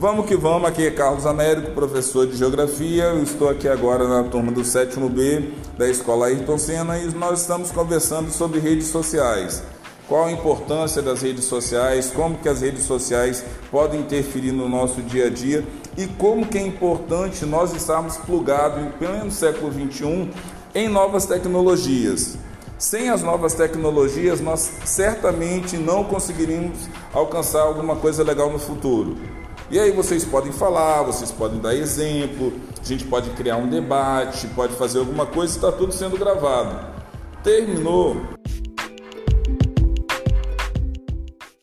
Vamos que vamos, aqui é Carlos Américo, professor de Geografia. Eu estou aqui agora na turma do sétimo B da Escola Ayrton Senna e nós estamos conversando sobre redes sociais. Qual a importância das redes sociais, como que as redes sociais podem interferir no nosso dia a dia e como que é importante nós estarmos plugados, em pleno século XXI, em novas tecnologias. Sem as novas tecnologias, nós certamente não conseguiríamos alcançar alguma coisa legal no futuro. E aí vocês podem falar, vocês podem dar exemplo, a gente pode criar um debate, pode fazer alguma coisa, está tudo sendo gravado. Terminou,